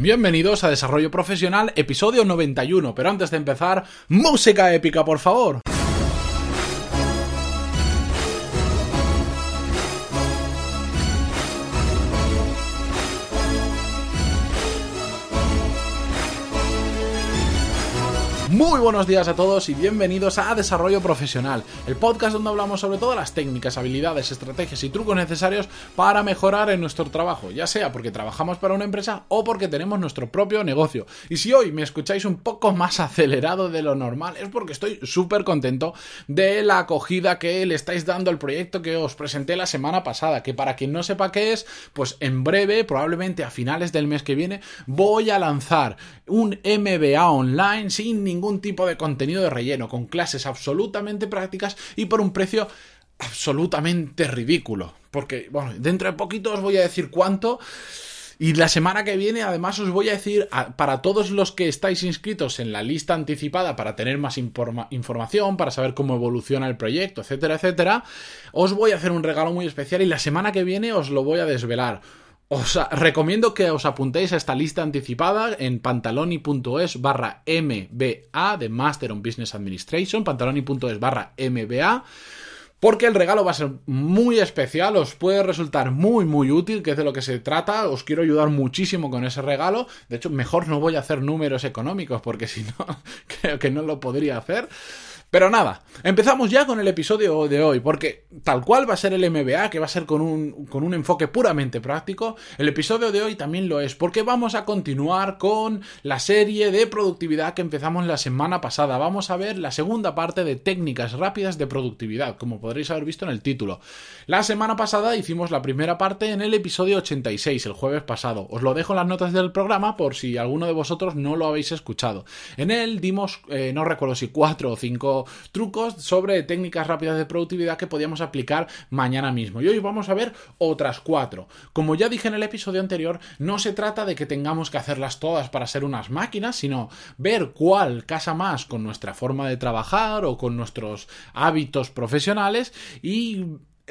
Bienvenidos a Desarrollo Profesional, episodio 91. Pero antes de empezar, música épica, por favor. Muy buenos días a todos y bienvenidos a Desarrollo Profesional, el podcast donde hablamos sobre todas las técnicas, habilidades, estrategias y trucos necesarios para mejorar en nuestro trabajo, ya sea porque trabajamos para una empresa o porque tenemos nuestro propio negocio. Y si hoy me escucháis un poco más acelerado de lo normal, es porque estoy súper contento de la acogida que le estáis dando al proyecto que os presenté la semana pasada, que para quien no sepa qué es, pues en breve, probablemente a finales del mes que viene, voy a lanzar un MBA online sin ningún tipo de contenido de relleno, con clases absolutamente prácticas y por un precio absolutamente ridículo. Porque, bueno, dentro de poquito os voy a decir cuánto. Y la semana que viene, además, os voy a decir, para todos los que estáis inscritos en la lista anticipada para tener más información, para saber cómo evoluciona el proyecto, etcétera, etcétera, os voy a hacer un regalo muy especial y la semana que viene os lo voy a desvelar. Os recomiendo que os apuntéis a esta lista anticipada en pantaloni.es barra MBA de Master on Business Administration, pantaloni.es barra MBA. Porque el regalo va a ser muy especial, os puede resultar muy muy útil, que es de lo que se trata, os quiero ayudar muchísimo con ese regalo, de hecho mejor no voy a hacer números económicos porque si no creo que no lo podría hacer. Pero nada, empezamos ya con el episodio de hoy, porque tal cual va a ser el MBA, que va a ser con un, con un enfoque puramente práctico, el episodio de hoy también lo es, porque vamos a continuar con la serie de productividad que empezamos la semana pasada. Vamos a ver la segunda parte de técnicas rápidas de productividad, como podréis haber visto en el título. La semana pasada hicimos la primera parte en el episodio 86, el jueves pasado. Os lo dejo en las notas del programa por si alguno de vosotros no lo habéis escuchado. En él dimos, eh, no recuerdo si cuatro o cinco trucos sobre técnicas rápidas de productividad que podíamos aplicar mañana mismo. Y hoy vamos a ver otras cuatro. Como ya dije en el episodio anterior, no se trata de que tengamos que hacerlas todas para ser unas máquinas, sino ver cuál casa más con nuestra forma de trabajar o con nuestros hábitos profesionales y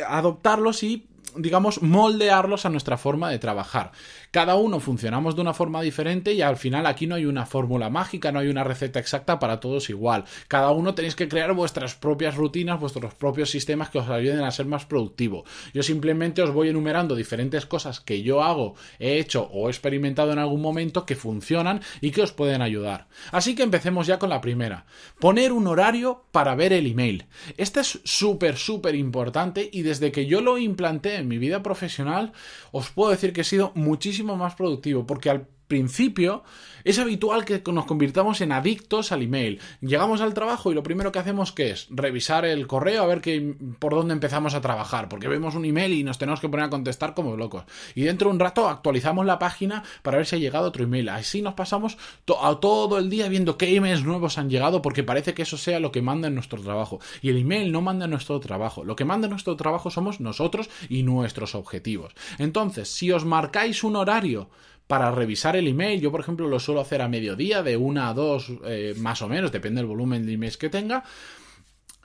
adoptarlos y digamos, moldearlos a nuestra forma de trabajar. Cada uno funcionamos de una forma diferente y al final aquí no hay una fórmula mágica, no hay una receta exacta para todos igual. Cada uno tenéis que crear vuestras propias rutinas, vuestros propios sistemas que os ayuden a ser más productivo. Yo simplemente os voy enumerando diferentes cosas que yo hago, he hecho o he experimentado en algún momento que funcionan y que os pueden ayudar. Así que empecemos ya con la primera. Poner un horario para ver el email. Este es súper, súper importante y desde que yo lo implanté en mi vida profesional, os puedo decir que he sido muchísimo más productivo, porque al principio es habitual que nos convirtamos en adictos al email. Llegamos al trabajo y lo primero que hacemos es revisar el correo a ver que, por dónde empezamos a trabajar, porque vemos un email y nos tenemos que poner a contestar como locos. Y dentro de un rato actualizamos la página para ver si ha llegado otro email. Así nos pasamos todo el día viendo qué emails nuevos han llegado porque parece que eso sea lo que manda en nuestro trabajo. Y el email no manda en nuestro trabajo. Lo que manda en nuestro trabajo somos nosotros y nuestros objetivos. Entonces, si os marcáis un horario para revisar el email. Yo, por ejemplo, lo suelo hacer a mediodía, de una a dos, eh, más o menos, depende del volumen de emails que tenga.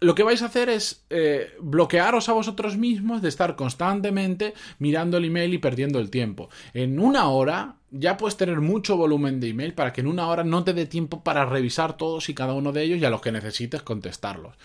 Lo que vais a hacer es eh, bloquearos a vosotros mismos de estar constantemente mirando el email y perdiendo el tiempo. En una hora ya puedes tener mucho volumen de email para que en una hora no te dé tiempo para revisar todos y cada uno de ellos y a los que necesites contestarlos.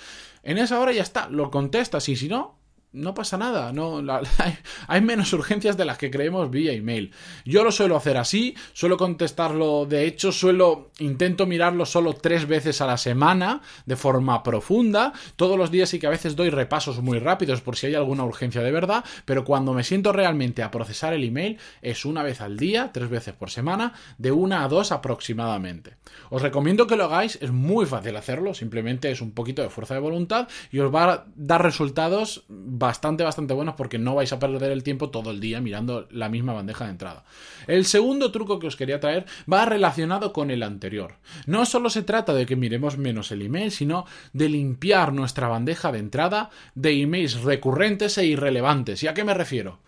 En esa hora ya está, lo contestas y si no, no pasa nada, no, hay, menos urgencias de las que creemos vía email. Yo lo suelo hacer así, suelo contestarlo, de hecho suelo, intento mirarlo solo tres veces a la semana, de forma profunda, todos los días y que a veces doy repasos muy rápidos por si hay alguna urgencia de verdad, pero cuando me siento realmente a procesar el email es una vez al día, tres veces por semana, de una a dos aproximadamente. Os recomiendo que lo hagáis, es muy fácil hacerlo, simplemente es un poquito de fuerza de voluntad y os va a dar resultados bastante, bastante buenos porque no vais a perder el tiempo todo el día mirando la misma bandeja de entrada. El segundo truco que os quería traer va relacionado con el anterior. No solo se trata de que miremos menos el email, sino de limpiar nuestra bandeja de entrada de emails recurrentes e irrelevantes. ¿Y a qué me refiero?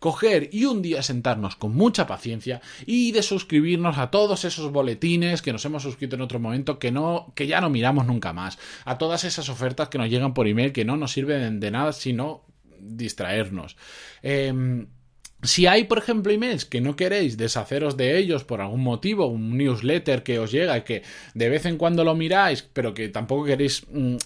Coger y un día sentarnos con mucha paciencia y de suscribirnos a todos esos boletines que nos hemos suscrito en otro momento que no que ya no miramos nunca más, a todas esas ofertas que nos llegan por email que no nos sirven de nada sino distraernos. Em, si hay, por ejemplo, emails que no queréis deshaceros de ellos por algún motivo, un newsletter que os llega y que de vez en cuando lo miráis, pero que tampoco queréis mm,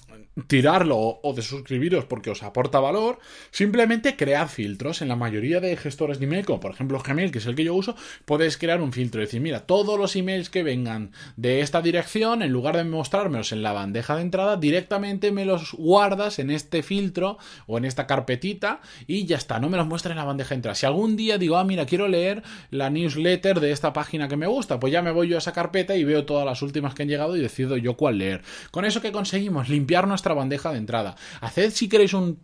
tirarlo o de suscribiros porque os aporta valor, simplemente cread filtros. En la mayoría de gestores de email, como por ejemplo Gmail, que es el que yo uso, podéis crear un filtro y decir, mira, todos los emails que vengan de esta dirección, en lugar de mostrármelos en la bandeja de entrada, directamente me los guardas en este filtro o en esta carpetita y ya está, no me los muestra en la bandeja de entrada. Si algún día digo, ah, mira, quiero leer la newsletter de esta página que me gusta, pues ya me voy yo a esa carpeta y veo todas las últimas que han llegado y decido yo cuál leer. Con eso que conseguimos limpiarnos bandeja de entrada. Haced si queréis un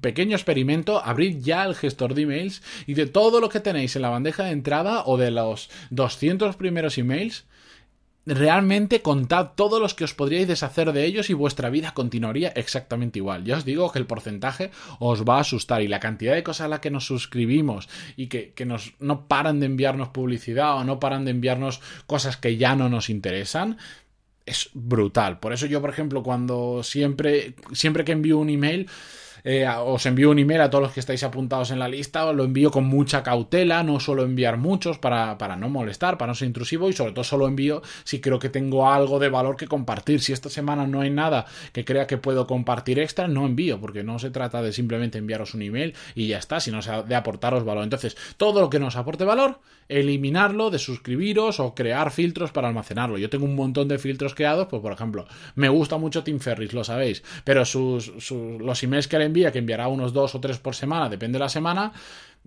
pequeño experimento, abrid ya el gestor de emails y de todo lo que tenéis en la bandeja de entrada o de los 200 primeros emails, realmente contad todos los que os podríais deshacer de ellos y vuestra vida continuaría exactamente igual. Ya os digo que el porcentaje os va a asustar y la cantidad de cosas a las que nos suscribimos y que, que nos, no paran de enviarnos publicidad o no paran de enviarnos cosas que ya no nos interesan, es brutal. Por eso yo, por ejemplo, cuando siempre, siempre que envío un email, eh, os envío un email a todos los que estáis apuntados en la lista, os lo envío con mucha cautela, no suelo enviar muchos para, para no molestar, para no ser intrusivo y sobre todo solo envío si creo que tengo algo de valor que compartir. Si esta semana no hay nada que crea que puedo compartir extra, no envío, porque no se trata de simplemente enviaros un email y ya está, sino de aportaros valor. Entonces, todo lo que nos aporte valor, eliminarlo, de suscribiros o crear filtros para almacenarlo. Yo tengo un montón de filtros creados, pues por ejemplo, me gusta mucho Tim Ferris, lo sabéis, pero sus, los emails que le envía, que enviará unos dos o tres por semana, depende de la semana,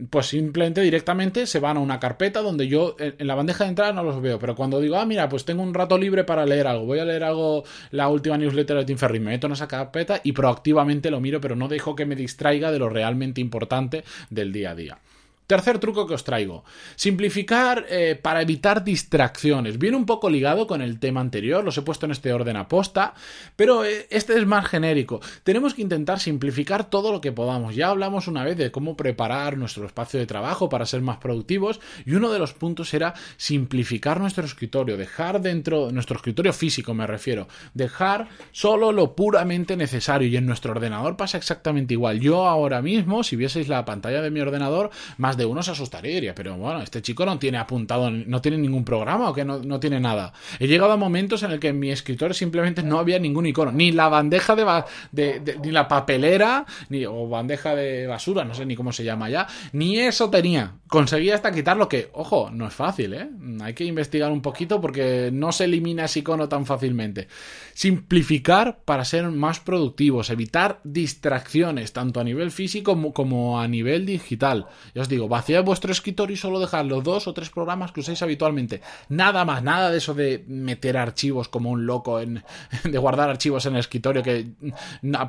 pues simplemente directamente se van a una carpeta donde yo en la bandeja de entrada no los veo, pero cuando digo, ah, mira, pues tengo un rato libre para leer algo, voy a leer algo, la última newsletter de Tim Ferris, me meto en esa carpeta y proactivamente lo miro, pero no dejo que me distraiga de lo realmente importante del día a día. Tercer truco que os traigo. Simplificar eh, para evitar distracciones. Viene un poco ligado con el tema anterior, los he puesto en este orden aposta, pero eh, este es más genérico. Tenemos que intentar simplificar todo lo que podamos. Ya hablamos una vez de cómo preparar nuestro espacio de trabajo para ser más productivos y uno de los puntos era simplificar nuestro escritorio, dejar dentro, nuestro escritorio físico me refiero, dejar solo lo puramente necesario y en nuestro ordenador pasa exactamente igual. Yo ahora mismo, si vieseis la pantalla de mi ordenador, más de uno se asustaría diría, pero bueno, este chico no tiene apuntado, no tiene ningún programa o que no, tiene nada. He llegado a momentos en el que en mi escritorio simplemente no había ningún icono, ni la bandeja de, ni la papelera, ni o bandeja de basura, no sé ni cómo se llama ya, ni eso tenía. Conseguí hasta quitarlo que, ojo, no es fácil, ¿eh? Hay que investigar un poquito porque no se elimina ese icono tan fácilmente. Simplificar para ser más productivos, evitar distracciones, tanto a nivel físico como a nivel digital. Ya os digo, vaciad vuestro escritorio y solo dejad los dos o tres programas que usáis habitualmente. Nada más, nada de eso de meter archivos como un loco, en, de guardar archivos en el escritorio, que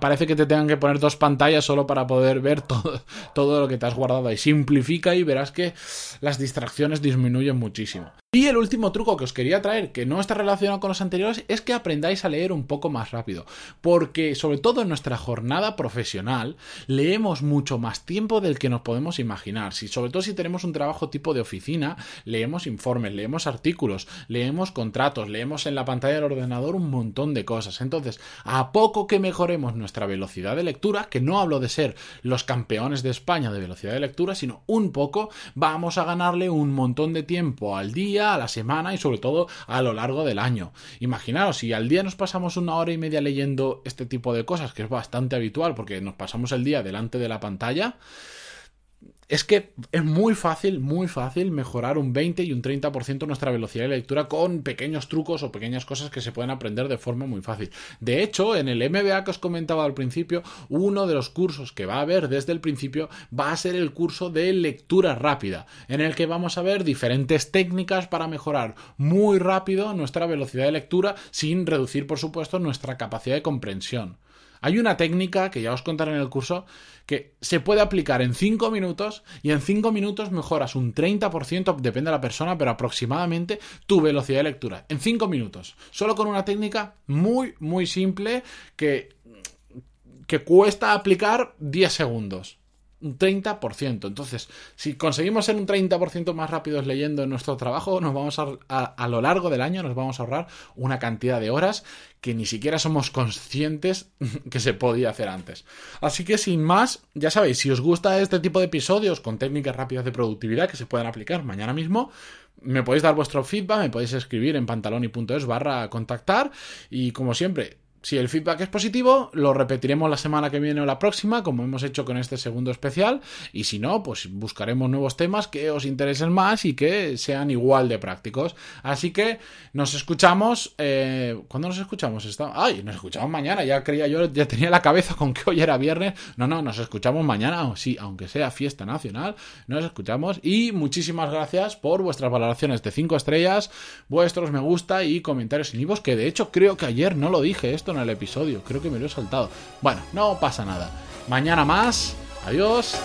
parece que te tengan que poner dos pantallas solo para poder ver todo, todo lo que te has guardado ahí. Simplifica y verás que las distracciones disminuyen muchísimo. Y el último truco que os quería traer, que no está relacionado con los anteriores, es que aprendáis a leer un poco más rápido. Porque, sobre todo en nuestra jornada profesional, leemos mucho más tiempo del que nos podemos imaginar. Si, sobre todo si tenemos un trabajo tipo de oficina, leemos informes, leemos artículos, leemos contratos, leemos en la pantalla del ordenador un montón de cosas. Entonces, a poco que mejoremos nuestra velocidad de lectura, que no hablo de ser los campeones de España de velocidad de lectura, sino un poco, vamos a ganarle un montón de tiempo al día a la semana y sobre todo a lo largo del año. Imaginaos, si al día nos pasamos una hora y media leyendo este tipo de cosas, que es bastante habitual porque nos pasamos el día delante de la pantalla, es que es muy fácil, muy fácil mejorar un 20 y un 30% nuestra velocidad de lectura con pequeños trucos o pequeñas cosas que se pueden aprender de forma muy fácil. De hecho, en el MBA que os comentaba al principio, uno de los cursos que va a haber desde el principio va a ser el curso de lectura rápida, en el que vamos a ver diferentes técnicas para mejorar muy rápido nuestra velocidad de lectura sin reducir, por supuesto, nuestra capacidad de comprensión. Hay una técnica que ya os contaré en el curso que se puede aplicar en 5 minutos y en 5 minutos mejoras un 30%, depende de la persona, pero aproximadamente tu velocidad de lectura. En 5 minutos. Solo con una técnica muy, muy simple que, que cuesta aplicar 10 segundos. Un 30%. Entonces, si conseguimos ser un 30% más rápidos leyendo en nuestro trabajo, nos vamos a, a, lo largo del año nos vamos a ahorrar una cantidad de horas que ni siquiera somos conscientes que se podía hacer antes. Así que sin más, ya sabéis, si os gusta este tipo de episodios con técnicas rápidas de productividad que se pueden aplicar mañana mismo, me podéis dar vuestro feedback, me podéis escribir en pantaloni.es barra contactar y como siempre, si el feedback es positivo, lo repetiremos la semana que viene o la próxima, como hemos hecho con este segundo especial. Y si no, pues buscaremos nuevos temas que os interesen más y que sean igual de prácticos. Así que nos escuchamos. Eh, ¿Cuándo nos escuchamos? Está... Ay, nos escuchamos mañana. Ya creía yo, ya tenía la cabeza con que hoy era viernes. No, no, nos escuchamos mañana. Sí, aunque sea fiesta nacional, nos escuchamos. Y muchísimas gracias por vuestras valoraciones de 5 estrellas, vuestros me gusta y comentarios en vivos, que de hecho creo que ayer no lo dije en el episodio. Creo que me lo he saltado. Bueno, no pasa nada. Mañana más. Adiós.